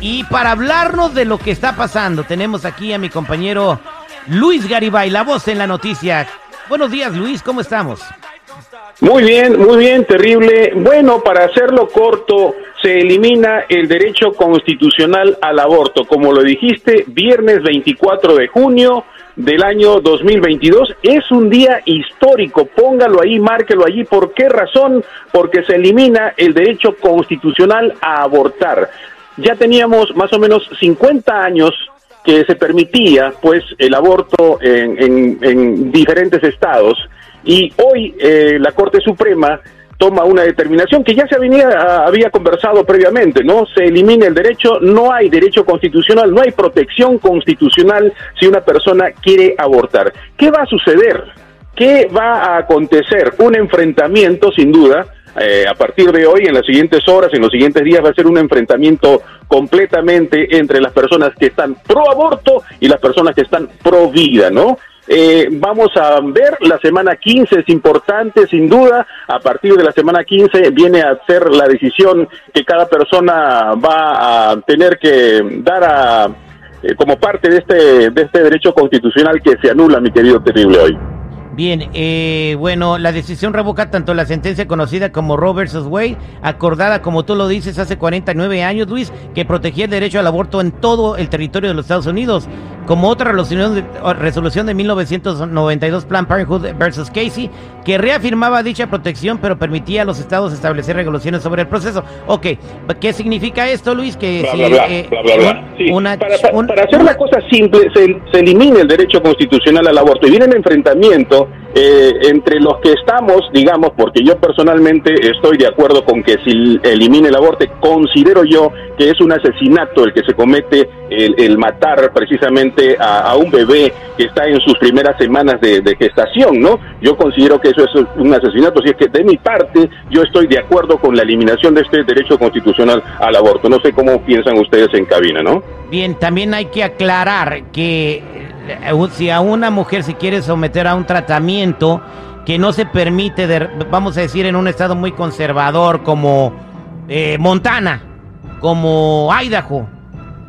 Y para hablarnos de lo que está pasando, tenemos aquí a mi compañero Luis Garibay, la voz en la noticia. Buenos días, Luis, ¿cómo estamos? Muy bien, muy bien, terrible. Bueno, para hacerlo corto, se elimina el derecho constitucional al aborto. Como lo dijiste, viernes 24 de junio del año 2022 es un día histórico. Póngalo ahí, márquelo allí. ¿Por qué razón? Porque se elimina el derecho constitucional a abortar. Ya teníamos más o menos 50 años que se permitía pues el aborto en, en- en diferentes estados y hoy eh, la Corte Suprema toma una determinación que ya se había conversado previamente, ¿no? Se elimina el derecho, no hay derecho constitucional, no hay protección constitucional si una persona quiere abortar. ¿Qué va a suceder? ¿Qué va a acontecer? Un enfrentamiento, sin duda, eh, a partir de hoy, en las siguientes horas, en los siguientes días, va a ser un enfrentamiento completamente entre las personas que están pro aborto y las personas que están pro vida, ¿no? Eh, vamos a ver, la semana 15 es importante, sin duda. A partir de la semana 15 viene a ser la decisión que cada persona va a tener que dar a, eh, como parte de este, de este derecho constitucional que se anula, mi querido terrible hoy. Bien, eh, bueno, la decisión revoca tanto la sentencia conocida como Roe vs. Wade, acordada, como tú lo dices, hace 49 años, Luis, que protegía el derecho al aborto en todo el territorio de los Estados Unidos, como otra resolución de, resolución de 1992, Planned Parenthood vs. Casey, que reafirmaba dicha protección, pero permitía a los estados establecer regulaciones sobre el proceso. Ok, ¿qué significa esto, Luis? Que para, hacer la cosa simple, se, se elimina el derecho constitucional al aborto y viene el enfrentamiento eh, entre los que estamos, digamos, porque yo personalmente estoy de acuerdo con que si elimine el aborto, considero yo que es un asesinato el que se comete el, matar precisamente a, un bebé que está en sus primeras semanas de, gestación, ¿no? Yo considero que eso es un asesinato, así es que de mi parte yo estoy de acuerdo con la eliminación de este derecho constitucional al aborto. No sé cómo piensan ustedes en cabina, ¿no? Bien, también hay que aclarar que si a una mujer se quiere someter a un tratamiento que no se permite, vamos a decir, en un estado muy conservador como eh, Montana, como Idaho,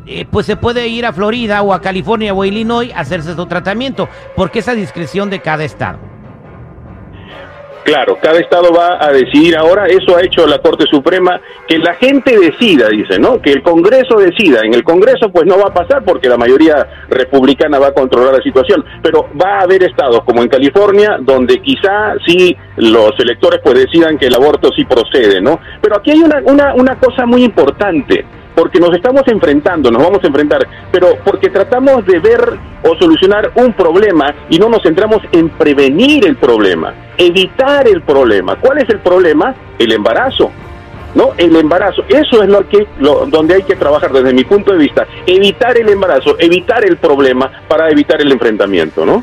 eh, pues se puede ir a Florida o a California o a Illinois a hacerse su tratamiento, porque es a discreción de cada estado. Claro, cada estado va a decidir ahora, eso ha hecho la Corte Suprema, que la gente decida, dice, ¿no? Que el Congreso decida. En el Congreso pues no va a pasar porque la mayoría republicana va a controlar la situación, pero va a haber estados como en California donde quizá sí los electores pues decidan que el aborto sí procede, ¿no? Pero aquí hay una, una, una cosa muy importante porque nos estamos enfrentando, nos vamos a enfrentar, pero porque tratamos de ver o solucionar un problema y no nos centramos en prevenir el problema, evitar el problema. ¿Cuál es el problema? El embarazo. ¿No? El embarazo, eso es lo que lo, donde hay que trabajar desde mi punto de vista, evitar el embarazo, evitar el problema para evitar el enfrentamiento, ¿no?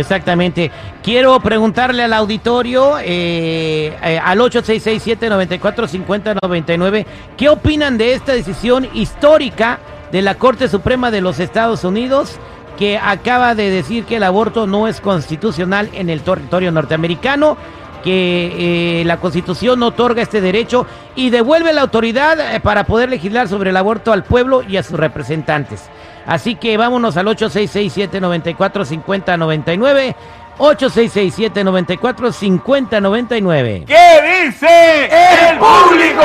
Exactamente. Quiero preguntarle al auditorio, eh, eh, al 8667-945099, ¿qué opinan de esta decisión histórica de la Corte Suprema de los Estados Unidos que acaba de decir que el aborto no es constitucional en el territorio norteamericano? que eh, la Constitución no otorga este derecho y devuelve la autoridad eh, para poder legislar sobre el aborto al pueblo y a sus representantes. Así que vámonos al 8667-945099. 8667-945099. ¿Qué dice el público?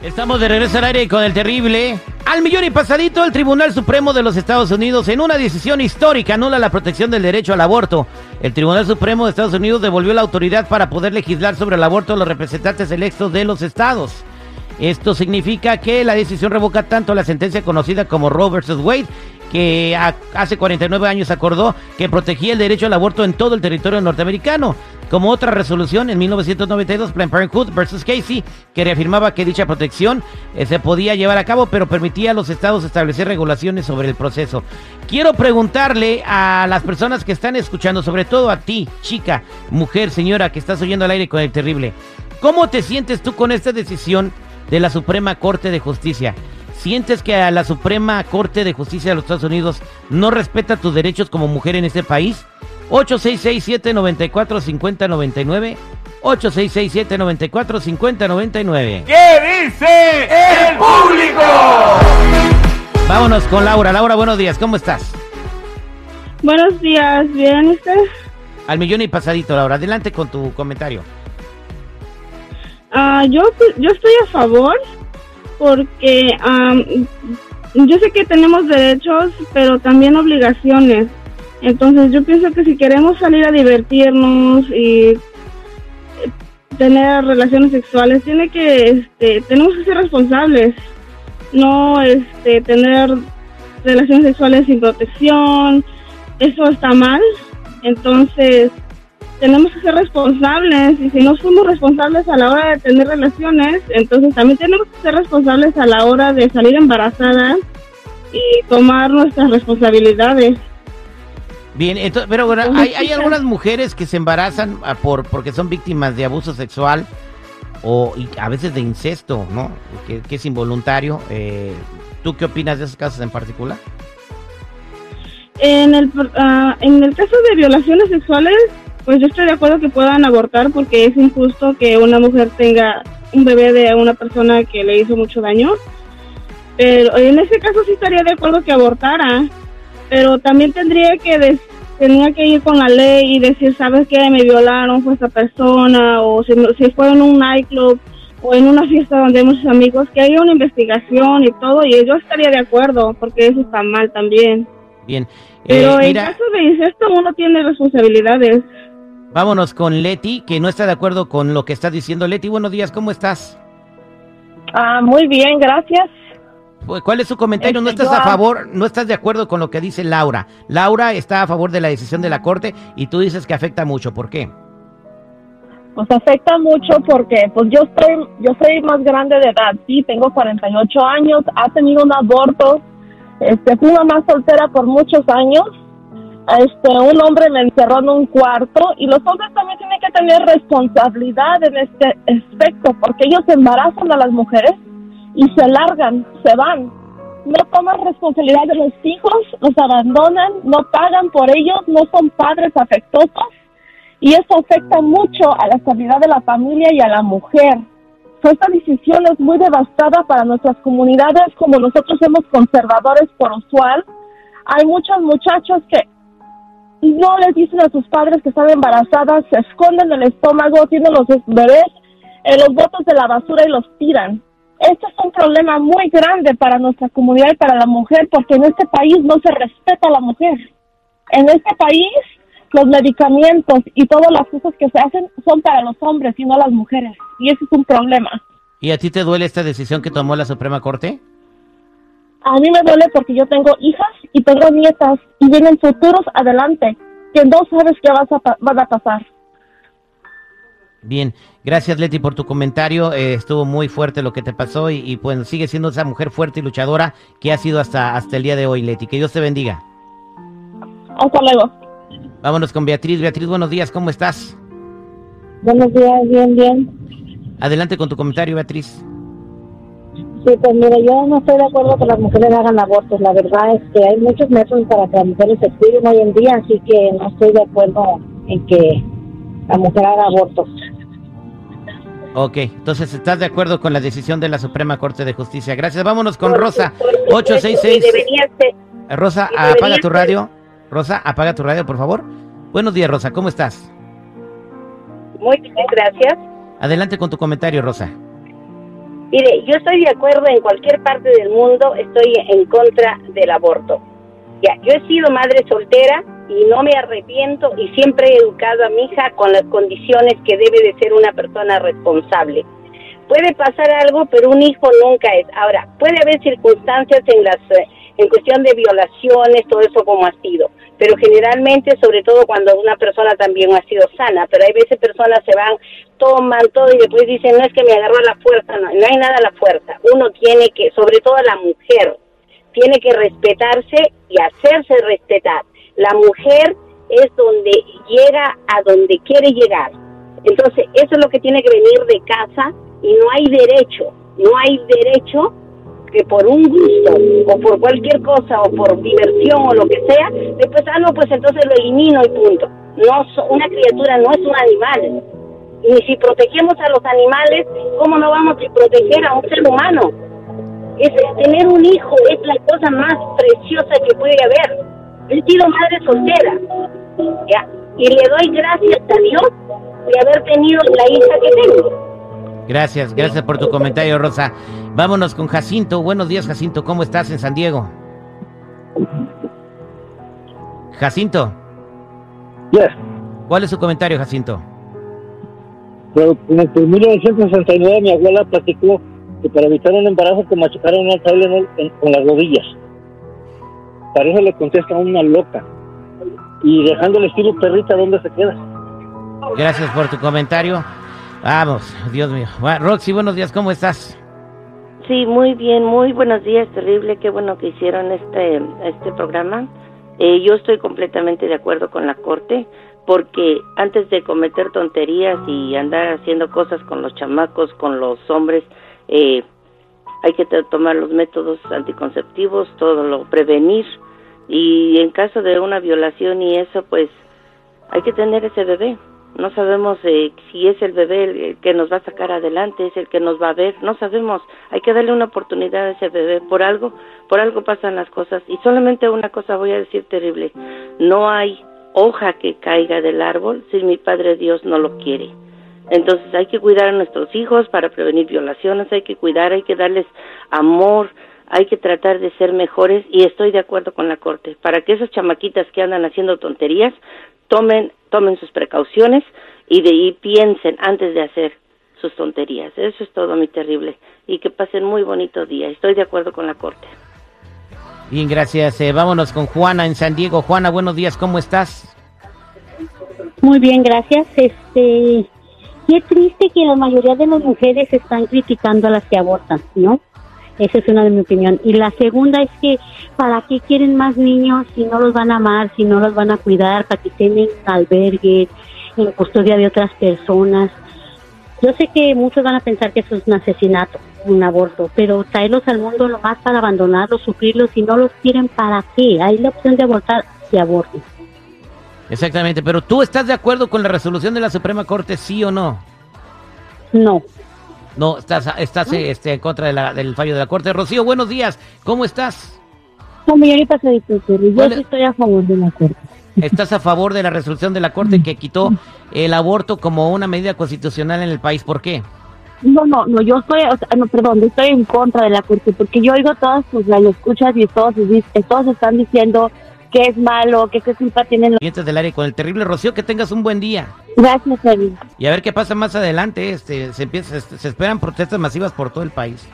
Estamos de regreso al aire con el terrible. Al millón y pasadito, el Tribunal Supremo de los Estados Unidos, en una decisión histórica, anula la protección del derecho al aborto. El Tribunal Supremo de Estados Unidos devolvió la autoridad para poder legislar sobre el aborto a los representantes electos de los estados. Esto significa que la decisión revoca tanto la sentencia conocida como Roe vs. Wade, que que hace 49 años acordó que protegía el derecho al aborto en todo el territorio norteamericano. Como otra resolución en 1992, Planned Parenthood versus Casey, que reafirmaba que dicha protección eh, se podía llevar a cabo, pero permitía a los estados establecer regulaciones sobre el proceso. Quiero preguntarle a las personas que están escuchando, sobre todo a ti, chica, mujer, señora, que estás oyendo al aire con el terrible, ¿cómo te sientes tú con esta decisión de la Suprema Corte de Justicia? ¿Sientes que a la Suprema Corte de Justicia de los Estados Unidos no respeta tus derechos como mujer en este país? 8667-945099. 8667-945099. ¿Qué dice el público? Vámonos con Laura. Laura, buenos días. ¿Cómo estás? Buenos días. ¿Bien usted? Al millón y pasadito, Laura. Adelante con tu comentario. Ah, yo, yo estoy a favor porque yo sé que tenemos derechos, pero también obligaciones. Entonces yo pienso que si queremos salir a divertirnos y eh, tener relaciones sexuales, tiene que, este, tenemos que ser responsables, no, este, tener relaciones sexuales sin protección, eso está mal. Entonces tenemos que ser responsables y si no somos responsables a la hora de tener relaciones, entonces también tenemos que ser responsables a la hora de salir embarazadas y tomar nuestras responsabilidades. Bien, entonces, pero bueno, hay, hay, algunas mujeres que se embarazan ah, por porque son víctimas de abuso sexual o a veces de incesto, ¿no? Que, es involuntario. Eh, ¿Tú qué opinas de esos casos en particular? En el, ah, en el caso de violaciones sexuales, pues yo estoy de acuerdo que puedan abortar porque es injusto que una mujer tenga un bebé de una persona que le hizo mucho daño. Pero en ese caso sí estaría de acuerdo que abortara pero también tendría que tenía que ir con la ley y decir, ¿sabes qué? Me violaron, fue esta persona, o si, si fue en un nightclub o en una fiesta donde hay muchos amigos, que haya una investigación y todo, y yo estaría de acuerdo, porque eso está mal también. Bien. Pero eh, en caso de incesto uno tiene responsabilidades. Vámonos con Leti, que no está de acuerdo con lo que está diciendo. Leti, buenos días, ¿cómo estás? Ah, muy bien, gracias. Pues, ¿Cuál es su comentario? ¿No este, estás a favor, no estás de acuerdo con lo que dice Laura? Laura está a favor de la decisión de la Corte y tú dices que afecta mucho. ¿Por qué? Pues afecta mucho porque pues yo estoy yo soy más grande de edad, sí, tengo 48 años, ha tenido un aborto, este, fui mamá soltera por muchos años, este, un hombre me encerró en un cuarto y los hombres también tienen que tener responsabilidad en este aspecto porque ellos embarazan a las mujeres y se largan, se van. No toman responsabilidad de los hijos, los abandonan, no pagan por ellos, no son padres afectuosos y eso afecta mucho a la estabilidad de la familia y a la mujer. Esta decisión es muy devastada para nuestras comunidades, como nosotros somos conservadores por usual. Hay muchos muchachos que no les dicen a sus padres que están embarazadas, se esconden el estómago, tienen los bebés en los botes de la basura y los tiran. Este es un problema muy grande para nuestra comunidad y para la mujer porque en este país no se respeta a la mujer. En este país los medicamentos y todas las cosas que se hacen son para los hombres y no las mujeres. Y ese es un problema. ¿Y a ti te duele esta decisión que tomó la Suprema Corte? A mí me duele porque yo tengo hijas y tengo nietas y vienen futuros adelante que no sabes qué vas a, van a pasar. Bien, gracias Leti por tu comentario. Eh, estuvo muy fuerte lo que te pasó y, pues sigue siendo esa mujer fuerte y luchadora que ha sido hasta, hasta el día de hoy, Leti. Que Dios te bendiga. Hasta luego. Vámonos con Beatriz. Beatriz, buenos días, ¿cómo estás? Buenos días, bien, bien. Adelante con tu comentario, Beatriz. Sí, pues mira, yo no estoy de acuerdo que las mujeres hagan abortos. La verdad es que hay muchos métodos para que las mujeres se cuiden hoy en día, así que no estoy de acuerdo en que la mujer haga abortos. Ok, entonces estás de acuerdo con la decisión de la Suprema Corte de Justicia. Gracias. Vámonos con Rosa. 866. Rosa, apaga tu radio. Rosa, apaga tu radio, por favor. Buenos días, Rosa. ¿Cómo estás? Muy bien, gracias. Adelante con tu comentario, Rosa. Mire, yo estoy de acuerdo en cualquier parte del mundo, estoy en contra del aborto. Ya, yo he sido madre soltera y no me arrepiento y siempre he educado a mi hija con las condiciones que debe de ser una persona responsable. Puede pasar algo, pero un hijo nunca es. Ahora, puede haber circunstancias en las en cuestión de violaciones, todo eso como ha sido. Pero generalmente, sobre todo cuando una persona también ha sido sana, pero hay veces personas se van, toman todo y después dicen, no es que me agarró a la fuerza, no, no hay nada a la fuerza. Uno tiene que, sobre todo la mujer, tiene que respetarse y hacerse respetar. La mujer es donde llega a donde quiere llegar. Entonces, eso es lo que tiene que venir de casa y no hay derecho, no hay derecho que por un gusto o por cualquier cosa o por diversión o lo que sea, después, ah, no, pues entonces lo elimino y punto. No, una criatura no es un animal. Y si protegemos a los animales, ¿cómo no vamos a proteger a un ser humano? Es, tener un hijo es la cosa más preciosa que puede haber. He sido madre soltera, ¿ya? Y le doy gracias a Dios de haber tenido la hija que tengo. Gracias, gracias por tu comentario, Rosa. Vámonos con Jacinto. Buenos días, Jacinto. ¿Cómo estás en San Diego? Jacinto. Yes. ¿Cuál es su comentario, Jacinto? Pero en 1969 mi abuela platicó que para evitar un embarazo que machucaron una tabla con las rodillas. Para eso le contesta una loca. Y dejando el estilo perrita, ¿dónde se queda? Gracias por tu comentario. Vamos, Dios mío. Roxy, buenos días, ¿cómo estás? Sí, muy bien, muy buenos días, terrible, qué bueno que hicieron este, este programa. Eh, yo estoy completamente de acuerdo con la Corte, porque antes de cometer tonterías y andar haciendo cosas con los chamacos, con los hombres, eh, hay que tomar los métodos anticonceptivos, todo lo prevenir, y en caso de una violación y eso, pues hay que tener ese bebé no sabemos eh, si es el bebé el que nos va a sacar adelante, es el que nos va a ver, no sabemos, hay que darle una oportunidad a ese bebé, por algo, por algo pasan las cosas. Y solamente una cosa voy a decir terrible, no hay hoja que caiga del árbol si mi Padre Dios no lo quiere. Entonces hay que cuidar a nuestros hijos para prevenir violaciones, hay que cuidar, hay que darles amor, hay que tratar de ser mejores. Y estoy de acuerdo con la Corte, para que esas chamaquitas que andan haciendo tonterías tomen, tomen sus precauciones y de ahí piensen antes de hacer sus tonterías. Eso es todo, mi terrible. Y que pasen muy bonito día. Estoy de acuerdo con la Corte. Bien, gracias. Eh, vámonos con Juana en San Diego. Juana, buenos días, ¿cómo estás? Muy bien, gracias. Este, qué triste que la mayoría de las mujeres están criticando a las que abortan, ¿no? Esa es una de mi opinión. Y la segunda es que, ¿para qué quieren más niños si no los van a amar, si no los van a cuidar, para que estén en albergues, en custodia de otras personas? Yo sé que muchos van a pensar que eso es un asesinato, un aborto, pero traerlos al mundo lo más para abandonarlos, sufrirlos, si no los quieren, ¿para qué? Hay la opción de abortar, y aborten. Exactamente, pero ¿tú estás de acuerdo con la resolución de la Suprema Corte, sí o no? No. No, estás, estás este, en contra de la, del fallo de la Corte. Rocío, buenos días. ¿Cómo estás? No, señorita yo estoy a favor de la Corte. ¿Estás a favor de la resolución de la Corte que quitó el aborto como una medida constitucional en el país? ¿Por qué? No, no, no, yo estoy, no, perdón, estoy en contra de la Corte porque yo oigo todas tus escuchas y todos, todos están diciendo que es malo, que qué culpa tienen los clientes del área con el terrible Rocío, que tengas un buen día. Gracias, Evi. Y a ver qué pasa más adelante, este, se empieza, se esperan protestas masivas por todo el país.